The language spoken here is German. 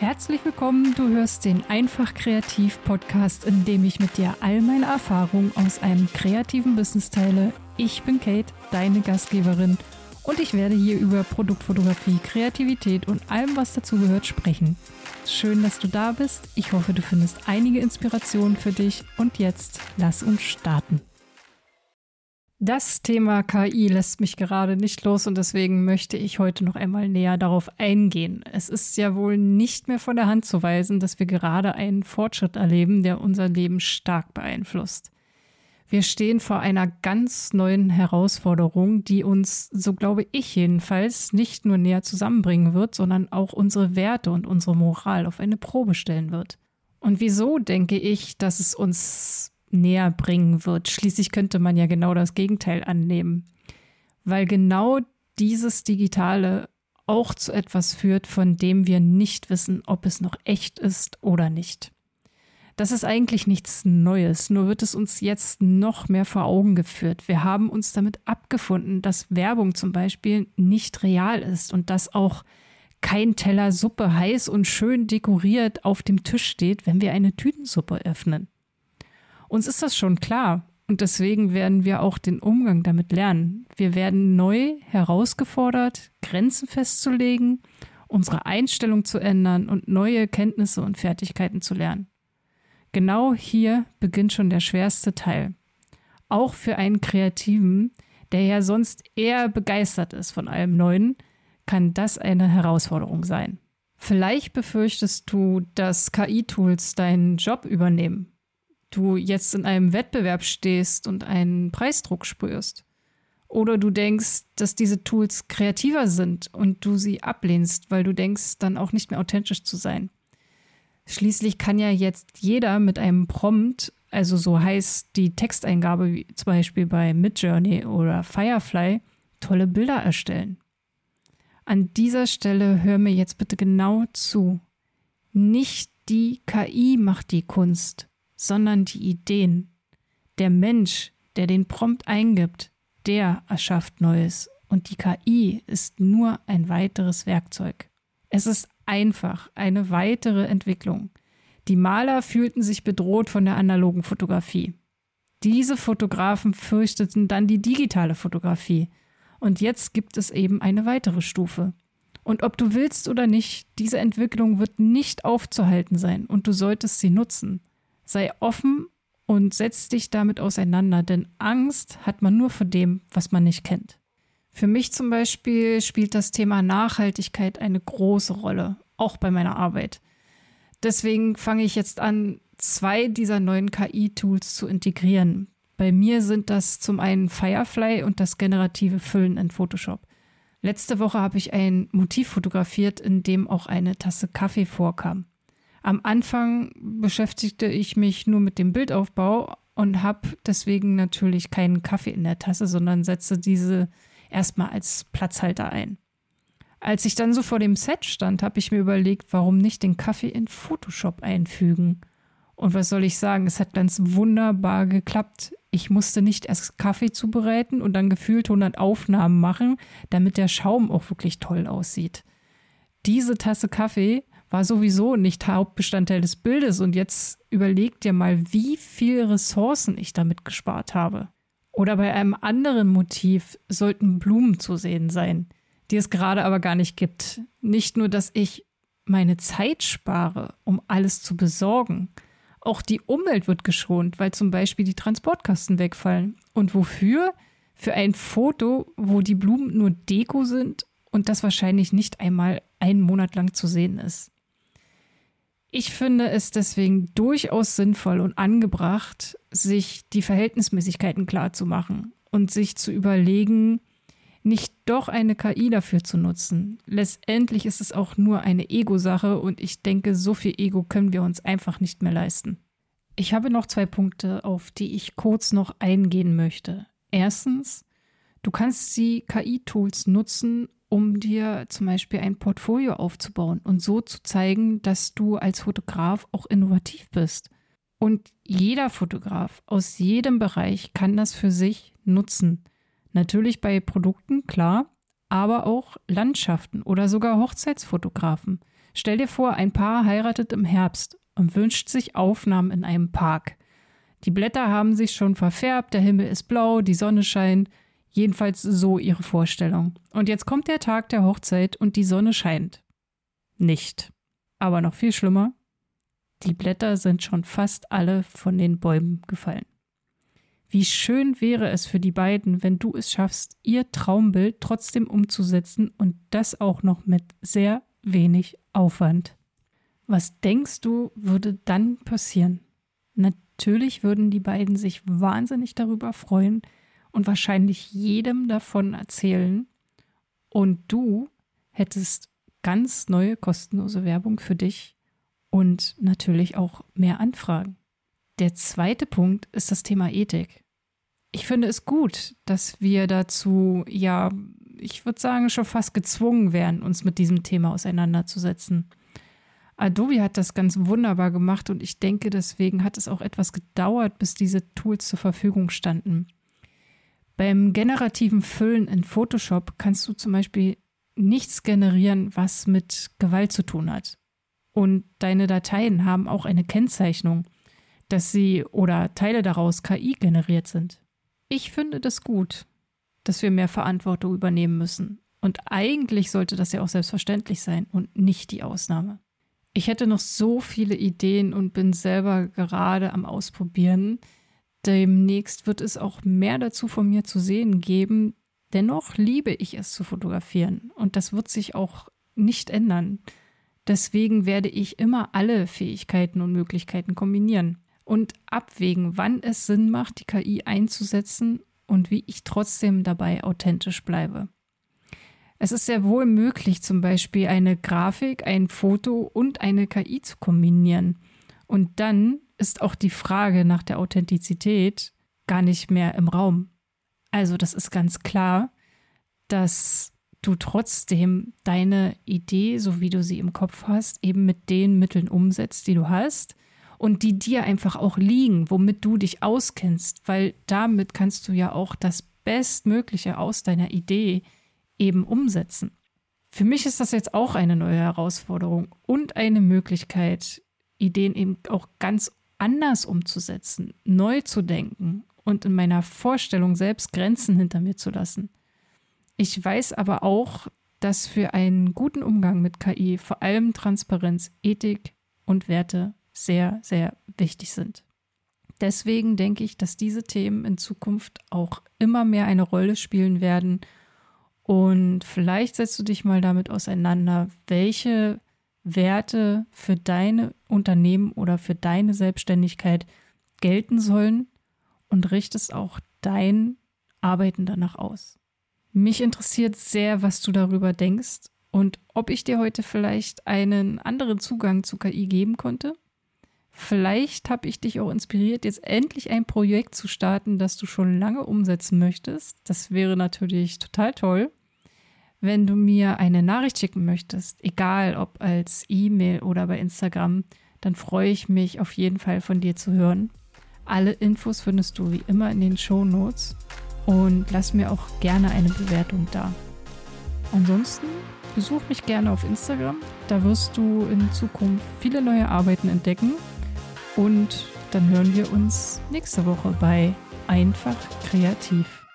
Herzlich willkommen, du hörst den Einfach Kreativ Podcast, in dem ich mit dir all meine Erfahrungen aus einem kreativen Business teile. Ich bin Kate, deine Gastgeberin, und ich werde hier über Produktfotografie, Kreativität und allem, was dazugehört, sprechen. Schön, dass du da bist. Ich hoffe, du findest einige Inspirationen für dich. Und jetzt lass uns starten. Das Thema KI lässt mich gerade nicht los und deswegen möchte ich heute noch einmal näher darauf eingehen. Es ist ja wohl nicht mehr von der Hand zu weisen, dass wir gerade einen Fortschritt erleben, der unser Leben stark beeinflusst. Wir stehen vor einer ganz neuen Herausforderung, die uns, so glaube ich jedenfalls, nicht nur näher zusammenbringen wird, sondern auch unsere Werte und unsere Moral auf eine Probe stellen wird. Und wieso denke ich, dass es uns näher bringen wird. Schließlich könnte man ja genau das Gegenteil annehmen, weil genau dieses Digitale auch zu etwas führt, von dem wir nicht wissen, ob es noch echt ist oder nicht. Das ist eigentlich nichts Neues, nur wird es uns jetzt noch mehr vor Augen geführt. Wir haben uns damit abgefunden, dass Werbung zum Beispiel nicht real ist und dass auch kein Teller Suppe heiß und schön dekoriert auf dem Tisch steht, wenn wir eine Tütensuppe öffnen. Uns ist das schon klar und deswegen werden wir auch den Umgang damit lernen. Wir werden neu herausgefordert, Grenzen festzulegen, unsere Einstellung zu ändern und neue Kenntnisse und Fertigkeiten zu lernen. Genau hier beginnt schon der schwerste Teil. Auch für einen Kreativen, der ja sonst eher begeistert ist von allem Neuen, kann das eine Herausforderung sein. Vielleicht befürchtest du, dass KI-Tools deinen Job übernehmen du jetzt in einem Wettbewerb stehst und einen Preisdruck spürst. Oder du denkst, dass diese Tools kreativer sind und du sie ablehnst, weil du denkst, dann auch nicht mehr authentisch zu sein. Schließlich kann ja jetzt jeder mit einem Prompt, also so heißt die Texteingabe wie zum Beispiel bei Midjourney oder Firefly, tolle Bilder erstellen. An dieser Stelle hör mir jetzt bitte genau zu. Nicht die KI macht die Kunst, sondern die Ideen. Der Mensch, der den Prompt eingibt, der erschafft Neues und die KI ist nur ein weiteres Werkzeug. Es ist einfach eine weitere Entwicklung. Die Maler fühlten sich bedroht von der analogen Fotografie. Diese Fotografen fürchteten dann die digitale Fotografie. Und jetzt gibt es eben eine weitere Stufe. Und ob du willst oder nicht, diese Entwicklung wird nicht aufzuhalten sein und du solltest sie nutzen. Sei offen und setz dich damit auseinander, denn Angst hat man nur vor dem, was man nicht kennt. Für mich zum Beispiel spielt das Thema Nachhaltigkeit eine große Rolle, auch bei meiner Arbeit. Deswegen fange ich jetzt an, zwei dieser neuen KI-Tools zu integrieren. Bei mir sind das zum einen Firefly und das generative Füllen in Photoshop. Letzte Woche habe ich ein Motiv fotografiert, in dem auch eine Tasse Kaffee vorkam. Am Anfang beschäftigte ich mich nur mit dem Bildaufbau und habe deswegen natürlich keinen Kaffee in der Tasse, sondern setze diese erstmal als Platzhalter ein. Als ich dann so vor dem Set stand, habe ich mir überlegt, warum nicht den Kaffee in Photoshop einfügen. Und was soll ich sagen, es hat ganz wunderbar geklappt. Ich musste nicht erst Kaffee zubereiten und dann gefühlt 100 Aufnahmen machen, damit der Schaum auch wirklich toll aussieht. Diese Tasse Kaffee war sowieso nicht Hauptbestandteil des Bildes und jetzt überleg dir mal, wie viele Ressourcen ich damit gespart habe. Oder bei einem anderen Motiv sollten Blumen zu sehen sein, die es gerade aber gar nicht gibt. Nicht nur, dass ich meine Zeit spare, um alles zu besorgen. Auch die Umwelt wird geschont, weil zum Beispiel die Transportkosten wegfallen. Und wofür? Für ein Foto, wo die Blumen nur Deko sind und das wahrscheinlich nicht einmal einen Monat lang zu sehen ist. Ich finde es deswegen durchaus sinnvoll und angebracht, sich die Verhältnismäßigkeiten klar zu machen und sich zu überlegen, nicht doch eine KI dafür zu nutzen. Letztendlich ist es auch nur eine Ego-Sache und ich denke, so viel Ego können wir uns einfach nicht mehr leisten. Ich habe noch zwei Punkte, auf die ich kurz noch eingehen möchte. Erstens, du kannst die KI-Tools nutzen, um dir zum Beispiel ein Portfolio aufzubauen und so zu zeigen, dass du als Fotograf auch innovativ bist. Und jeder Fotograf aus jedem Bereich kann das für sich nutzen. Natürlich bei Produkten, klar, aber auch Landschaften oder sogar Hochzeitsfotografen. Stell dir vor, ein Paar heiratet im Herbst und wünscht sich Aufnahmen in einem Park. Die Blätter haben sich schon verfärbt, der Himmel ist blau, die Sonne scheint. Jedenfalls so ihre Vorstellung. Und jetzt kommt der Tag der Hochzeit und die Sonne scheint. Nicht. Aber noch viel schlimmer, die Blätter sind schon fast alle von den Bäumen gefallen. Wie schön wäre es für die beiden, wenn du es schaffst, ihr Traumbild trotzdem umzusetzen und das auch noch mit sehr wenig Aufwand. Was denkst du, würde dann passieren? Natürlich würden die beiden sich wahnsinnig darüber freuen und wahrscheinlich jedem davon erzählen. Und du hättest ganz neue kostenlose Werbung für dich und natürlich auch mehr Anfragen. Der zweite Punkt ist das Thema Ethik. Ich finde es gut, dass wir dazu, ja, ich würde sagen, schon fast gezwungen werden, uns mit diesem Thema auseinanderzusetzen. Adobe hat das ganz wunderbar gemacht und ich denke, deswegen hat es auch etwas gedauert, bis diese Tools zur Verfügung standen. Beim generativen Füllen in Photoshop kannst du zum Beispiel nichts generieren, was mit Gewalt zu tun hat. Und deine Dateien haben auch eine Kennzeichnung, dass sie oder Teile daraus KI generiert sind. Ich finde das gut, dass wir mehr Verantwortung übernehmen müssen. Und eigentlich sollte das ja auch selbstverständlich sein und nicht die Ausnahme. Ich hätte noch so viele Ideen und bin selber gerade am Ausprobieren. Demnächst wird es auch mehr dazu von mir zu sehen geben. Dennoch liebe ich es zu fotografieren und das wird sich auch nicht ändern. Deswegen werde ich immer alle Fähigkeiten und Möglichkeiten kombinieren und abwägen, wann es Sinn macht, die KI einzusetzen und wie ich trotzdem dabei authentisch bleibe. Es ist sehr wohl möglich, zum Beispiel eine Grafik, ein Foto und eine KI zu kombinieren. Und dann ist auch die Frage nach der Authentizität gar nicht mehr im Raum. Also das ist ganz klar, dass du trotzdem deine Idee, so wie du sie im Kopf hast, eben mit den Mitteln umsetzt, die du hast und die dir einfach auch liegen, womit du dich auskennst, weil damit kannst du ja auch das Bestmögliche aus deiner Idee eben umsetzen. Für mich ist das jetzt auch eine neue Herausforderung und eine Möglichkeit, Ideen eben auch ganz anders umzusetzen, neu zu denken und in meiner Vorstellung selbst Grenzen hinter mir zu lassen. Ich weiß aber auch, dass für einen guten Umgang mit KI vor allem Transparenz, Ethik und Werte sehr, sehr wichtig sind. Deswegen denke ich, dass diese Themen in Zukunft auch immer mehr eine Rolle spielen werden. Und vielleicht setzt du dich mal damit auseinander, welche Werte für deine Unternehmen oder für deine Selbstständigkeit gelten sollen und richtest auch dein Arbeiten danach aus. Mich interessiert sehr, was du darüber denkst und ob ich dir heute vielleicht einen anderen Zugang zu KI geben konnte. Vielleicht habe ich dich auch inspiriert, jetzt endlich ein Projekt zu starten, das du schon lange umsetzen möchtest. Das wäre natürlich total toll. Wenn du mir eine Nachricht schicken möchtest, egal ob als E-Mail oder bei Instagram, dann freue ich mich auf jeden Fall von dir zu hören. Alle Infos findest du wie immer in den Show Notes und lass mir auch gerne eine Bewertung da. Ansonsten besuch mich gerne auf Instagram, da wirst du in Zukunft viele neue Arbeiten entdecken und dann hören wir uns nächste Woche bei Einfach Kreativ.